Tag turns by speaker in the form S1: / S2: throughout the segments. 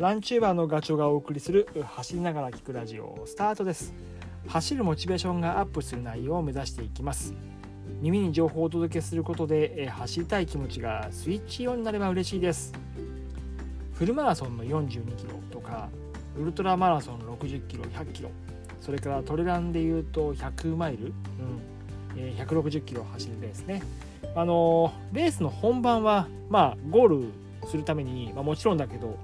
S1: ランチューバーのガチョがお送りする走りながら聞くラジオスタートです。走るモチベーションがアップする内容を目指していきます。耳に情報をお届けすることで走りたい気持ちがスイッチオンになれば嬉しいです。フルマラソンの42キロとかウルトラマラソン60キロ100キロそれからトレランでいうと100マイル、うんえ、160キロ走るレースね。あのー、レースの本番はまあゴールするために、まあ、もちろんだけど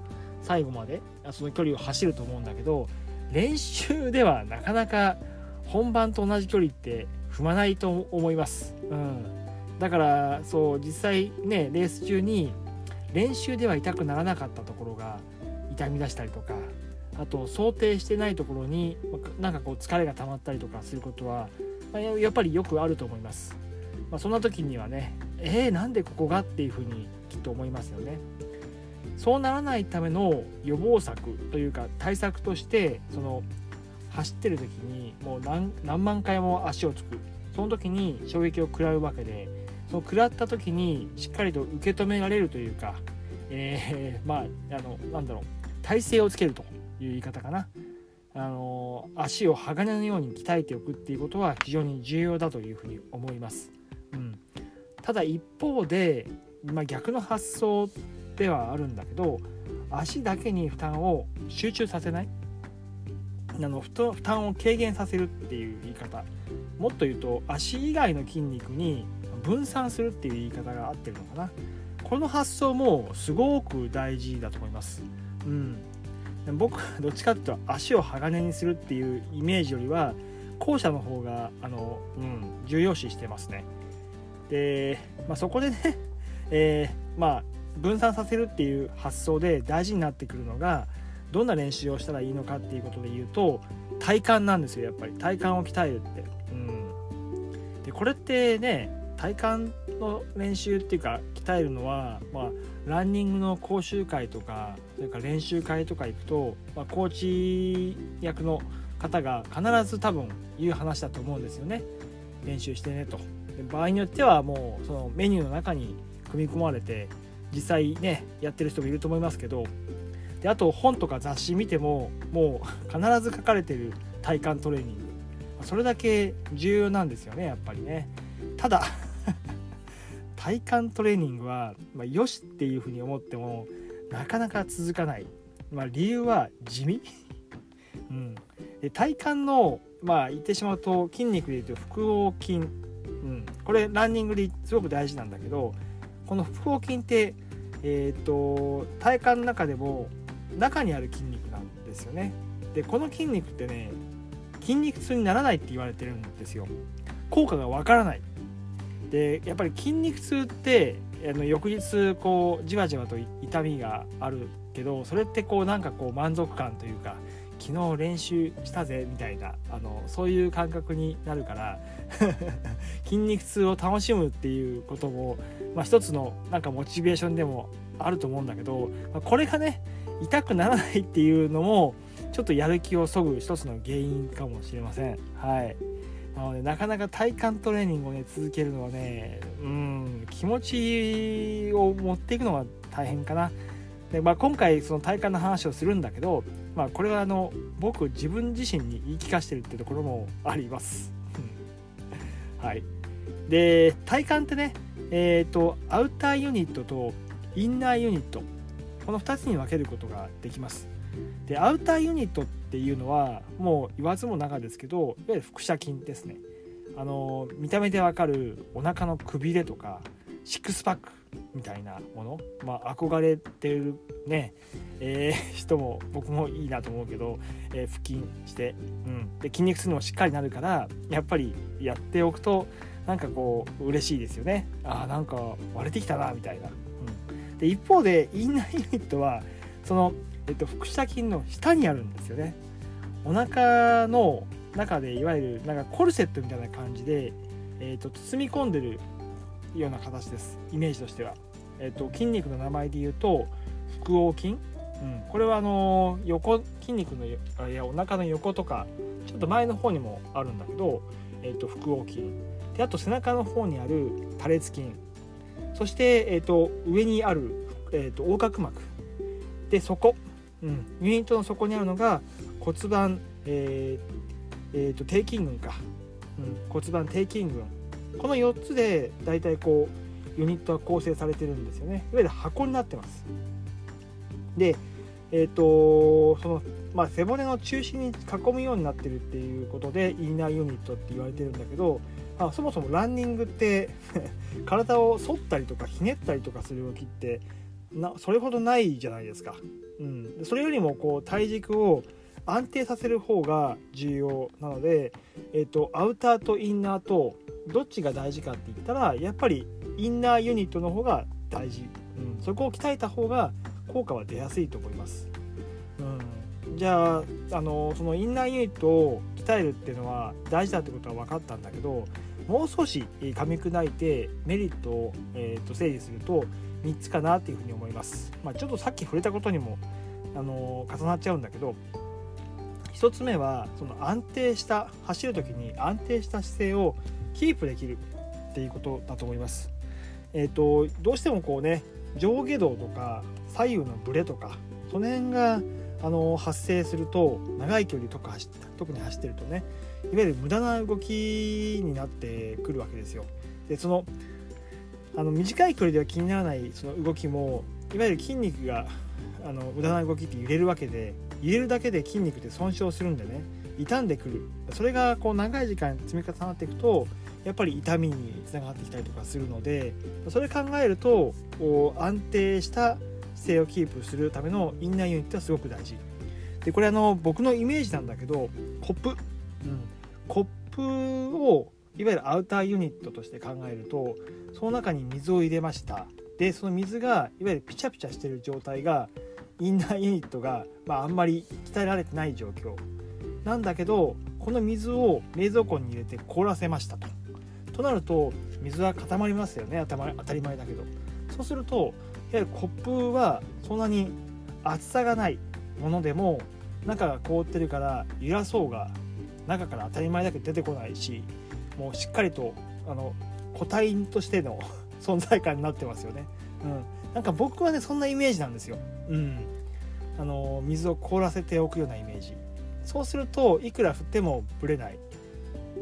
S1: 最後までその距離を走ると思うんだけど練習ではなかなか本番と同じ距離って踏まないと思います、うん、だからそう実際ねレース中に練習では痛くならなかったところが痛み出したりとかあと想定してないところになんかこう疲れが溜まったりとかすることはやっぱりよくあると思います、まあ、そんな時にはねえー、なんでここがっていうふうにきっと思いますよね。そうならないための予防策というか対策としてその走ってる時にもう何万回も足をつく。その時に衝撃を食らうわけでその食らった時にしっかりと受け止められるというか、えー、まああのなんだろう体勢をつけるという言い方かな。あの足を鋼のように鍛えておくっていうことは非常に重要だというふうに思います。うん、ただ一方で、まあ、逆の発想ではあるんだけど足だけに負担を集中させない。あの負担を軽減させるっていう言い方。もっと言うと足以外の筋肉に分散するっていう言い方が合ってるのかな。この発想もすごく大事だと思います、うん、僕はどっちかっていうと足を鋼にするっていうイメージよりは後者の方があの、うん、重要視してますね。で、まあ、そこでね、えー、まあ分散させるっていう発想で大事になってくるのがどんな練習をしたらいいのかっていうことで言うと体幹なんですよやっぱり。体幹を鍛えるって。うん、でこれってね体幹の練習っていうか鍛えるのは、まあ、ランニングの講習会とかそれから練習会とか行くと、まあ、コーチ役の方が必ず多分言う話だと思うんですよね。練習してねと。場合によってはもうそのメニューの中に組み込まれて実際ねやってる人もいると思いますけどであと本とか雑誌見てももう必ず書かれてる体幹トレーニング。それだけ重要なんですよねやっぱりね。ただ 体幹トレーニングは、まあ、よしっていうふうに思ってもなかなか続かない、まあ、理由は地味、うん、で体幹のまあ言ってしまうと筋肉でいうと腹横筋、うん、これランニングですごく大事なんだけどこの腹横筋ってえーと、と体幹の中でも中にある筋肉なんですよね。でこの筋肉ってね筋肉痛にならないって言われてるんですよ。効果がわからない。でやっぱり筋肉痛ってあの翌日こうじわじわと痛みがあるけどそれってこうなんかこう満足感というか昨日練習したぜみたいなあのそういう感覚になるから 筋肉痛を楽しむっていうことも、まあ、一つのなんかモチベーションでもあると思うんだけど、まあ、これがね痛くならないっていうのもちょっとやる気をそぐ一つの原因かもしれません。はいなのでなかなか体幹トレーニングをね続けるのはねうん気持ちを持っていくのは大変かな。でまあ、今回その体幹の話をするんだけど、まあ、これはあの僕自分自身に言い聞かせてるってところもあります。はい、で体幹ってね、えーと、アウターユニットとインナーユニット。この2つに分けることができます。でアウターユニットっていうのはもう言わずもながですけどいわゆる腹斜筋ですね。あの見た目でわかるお腹のくびれとかシックスパック。みたいなもの。まあ憧れてるね、えー、人も僕もいいなと思うけど、えー、腹筋して、うん、で筋肉痛にもしっかりなるからやっぱりやっておくとなんかこう嬉しいですよね。あーなんか割れてきたなみたいな、うん、で一方でインナーユニットはそのえっと、腹斜筋の下にあるんですよね。お腹の中でいわゆるなんかコルセットみたいな感じで、えっと、包み込んでるような形です。イメージとしては、えっと、筋肉の名前で言うと腹横筋、うん、これはあの横筋肉のいやお腹の横とかちょっと前の方にもあるんだけど、えっと、腹横筋。であと背中の方にある多裂筋。そして、えっと、上にある、えっと、横隔膜。でそこうん、ユニットの底にあるのが骨盤、えーえーと、低筋群か、うん、骨盤低筋群。この4つで大体こうユニットは構成されてるんですよね。いわゆる箱になってます。でえっ、ー、とそのまあ、背骨の中心に囲むようになってるっていうことでインナーユニットって言われてるんだけど、まあ、そもそもランニングって 体を反ったりとかひねったりとかする動きってなそれほどないじゃないですか。うん、それよりもこう体軸を安定させる方が重要なので、えーと、アウターとインナーとどっちが大事かって言ったらやっぱりインナーユニットの方が大事、うん、そこを鍛えた方が効果は出やすいと思います。うんじゃああのそのインナーユニットを鍛えるっていうのは大事だってことは分かったんだけどもう少し噛み砕いてメリットを、えー、と整理すると3つかなっていうふうに思います。まあ、ちょっとさっき触れたことにもあの重なっちゃうんだけど1つ目はその安定した走る時に安定した姿勢をキープできるっていうことだと思います。えーと、どうしてもこうね上下動とか左右のブレとかその辺があの発生すると長い距離とか走特に走ってるとねいわゆる無駄な動きになってくるわけですよ。でそのあの短い距離では気にならないその動きもいわゆる筋肉があの無駄な動きって揺れるわけで揺れるだけで筋肉って損傷するんでね傷んでくるそれがこう長い時間積み重なっていくとやっぱり痛みにつながってきたりとかするのでそれ考えると安定した姿勢をキープするためのインナーユニットはすごく大事。でこれあの僕のイメージなんだけどコップ、うん、コップをいわゆるアウターユニットとして考えるとその中に水を入れました。でその水がいわゆるピチャピチャしてる状態がインナーユニットが、まあ、あんまり鍛えられてない状況。なんだけどこの水を冷蔵庫に入れて凍らせましたと。となると水は固まりますよね当たり前だけどそうするとやはりコップはそんなに厚さがないものでも中が凍ってるから揺らそうが中から当たり前だけど出てこないしもうしっかりとあの個体としての 存在感になってますよね。うん、なんか僕はねそんなイメージなんですよ。うん、あの水を凍らせておくようなイメージ。そうするといくら振ってもぶれない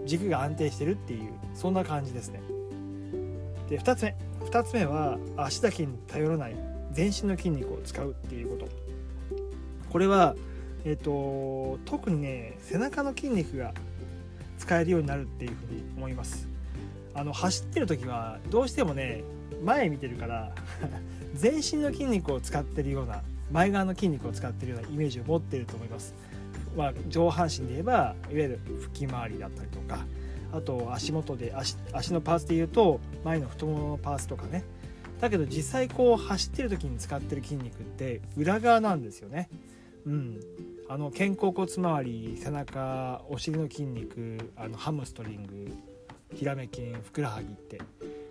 S1: 軸が安定してるっていうそんな感じですね。で2つ目2つ目は足だけに頼らない全身の筋肉を使うっていうこと。これはえっ、ー、と特にね背中の筋肉が使えるようになるっていうふうに思います。あの走ってる時はどうしてもね前見てるから 全身の筋肉を使ってるような前側の筋肉を使ってるようなイメージを持ってると思います、まあ、上半身で言えばいわゆる腹筋周りだったりとかあと足元で足足のパーツでいうと前の太もものパーツとかね。だけど実際こう走ってる時に使ってる筋肉って裏側なんですよね。うん、あの肩甲骨周り背中お尻の筋肉あのハムストリングヒラメ筋ふくらはぎって。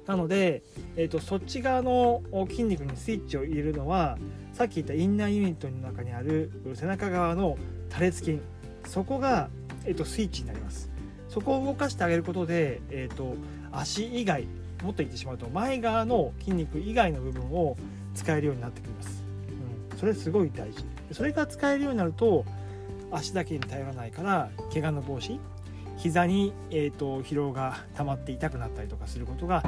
S1: なので、えーと、そっち側の筋肉にスイッチを入れるのはさっき言ったインナーユニットの中にある背中側の多裂筋そこが、えーとスイッチになります。そこを動かしてあげることで、えーと、足以外もっと言ってしまうと前側の筋肉以外の部分を使えるようになってきます、うん、それすごい大事。それが使えるようになると足だけに頼らないから怪我の防止膝に、えーと、疲労が溜まって痛くなったりとかすることが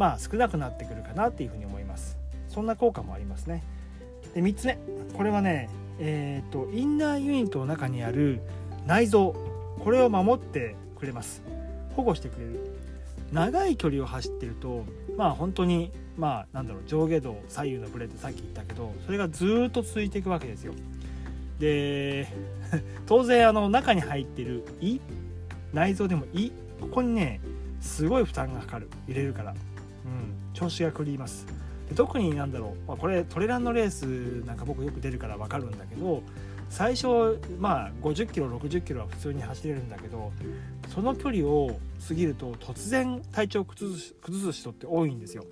S1: まあ少なくなってくるかなっていうふうに思います。そんな効果もありますね。で3つ目。これはねえっ、ー、とインナーユニットの中にある内臓。これを守ってくれます。保護してくれる。長い距離を走ってるとまあ本当にまあなんだろう上下動左右のブレってさっき言ったけどそれがずっと続いていくわけですよ。で 当然あの中に入ってる胃？内臓でも胃？ここにねすごい負担がかかる。入れるから、うん、調子が狂いますで特になんだろう、まあ、これトレランのレースなんか僕よく出るから分かるんだけど最初まあ50キロ60キロは普通に走れるんだけどその距離を過ぎると突然体調崩す崩す人って多いんですよ。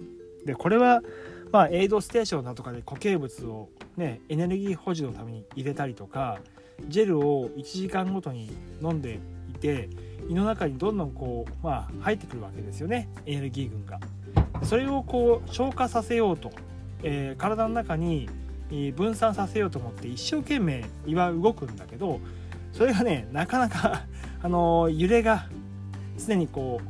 S1: でこれはまあエイドステーションだとかで固形物をねエネルギー保持のために入れたりとかジェルを1時間ごとに飲んでいて胃の中にどんどんこうまあ入ってくるわけですよねエネルギー群が。それをこう消化させようと、えー、体の中に分散させようと思って一生懸命胃は動くんだけどそれがねなかなか あの揺れが常にこ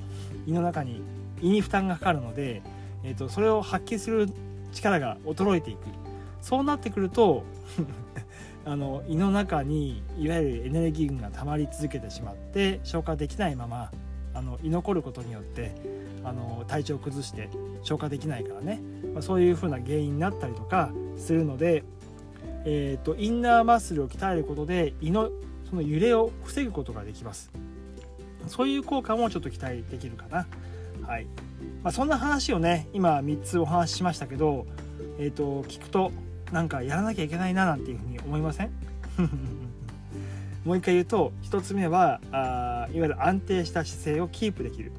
S1: う胃の中に胃に負担がかかるので、えーと、それを発揮する力が衰えていく。そうなってくると あの胃の中にいわゆるエネルギー群が溜まり続けてしまって消化できないままあの居残ることによってあの体調を崩して消化できないからね、まあ、そういう風な原因になったりとかするので、えーと、インナーマッスルを鍛えることで胃のその揺れを防ぐことができます。そういう効果もちょっと期待できるかな。はい、まあ、そんな話をね今3つお話ししましたけど、えーと、聞くとなんかやらなきゃいけないななんていうふうに思いません？もう一回言うと1つ目はあいわゆる安定した姿勢をキープできる。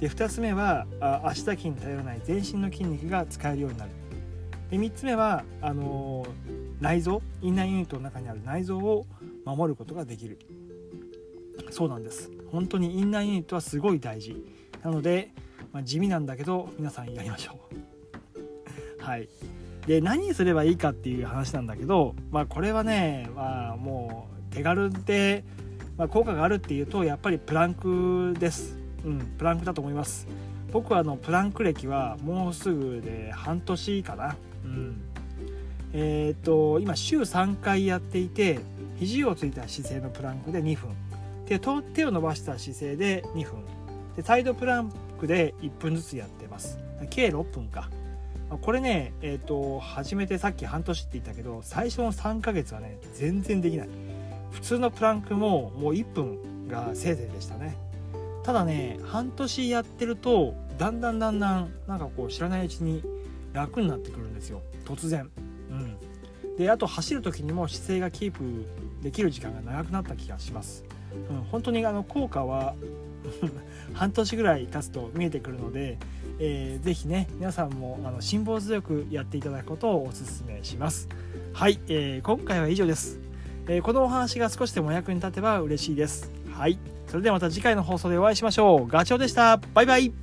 S1: で2つ目はあ足だけに頼らない全身の筋肉が使えるようになる。で3つ目はあのー、内臓インナーユニットの中にある内臓を守ることができる。そうなんです。本当にインナーユニットはすごい大事。なので、まあ、地味なんだけど皆さんやりましょう。はい。で何すればいいかっていう話なんだけど、まあ、これはね、まあ、もう手軽で、まあ、効果があるっていうとやっぱりプランクです。うんプランクだと思います。僕はあのプランク歴はもうすぐで半年かな。うん。えっ、と今週3回やっていて肘をついた姿勢のプランクで2分。で手を伸ばした姿勢で2分。でサイドプランクで1分ずつやってます。計6分か。これねえっ、ー、と初めてさっき半年って言ったけど最初の3ヶ月はね全然できない普通のプランクももう1分がせいぜいでしたね。ただね半年やってるとだんだんだんだんなんかこう知らないうちに楽になってくるんですよ。突然。うん。であと走る時にも姿勢がキープできる時間が長くなった気がします、うん、本当にあの効果は 半年ぐらい経つと見えてくるので、えー、ぜひね皆さんもあの辛抱強くやっていただくことをお勧めします。はい、えー、今回は以上です、えー、このお話が少しでも役に立てば嬉しいです。はい。それではまた次回の放送でお会いしましょう。ガチョウでした。バイバイ。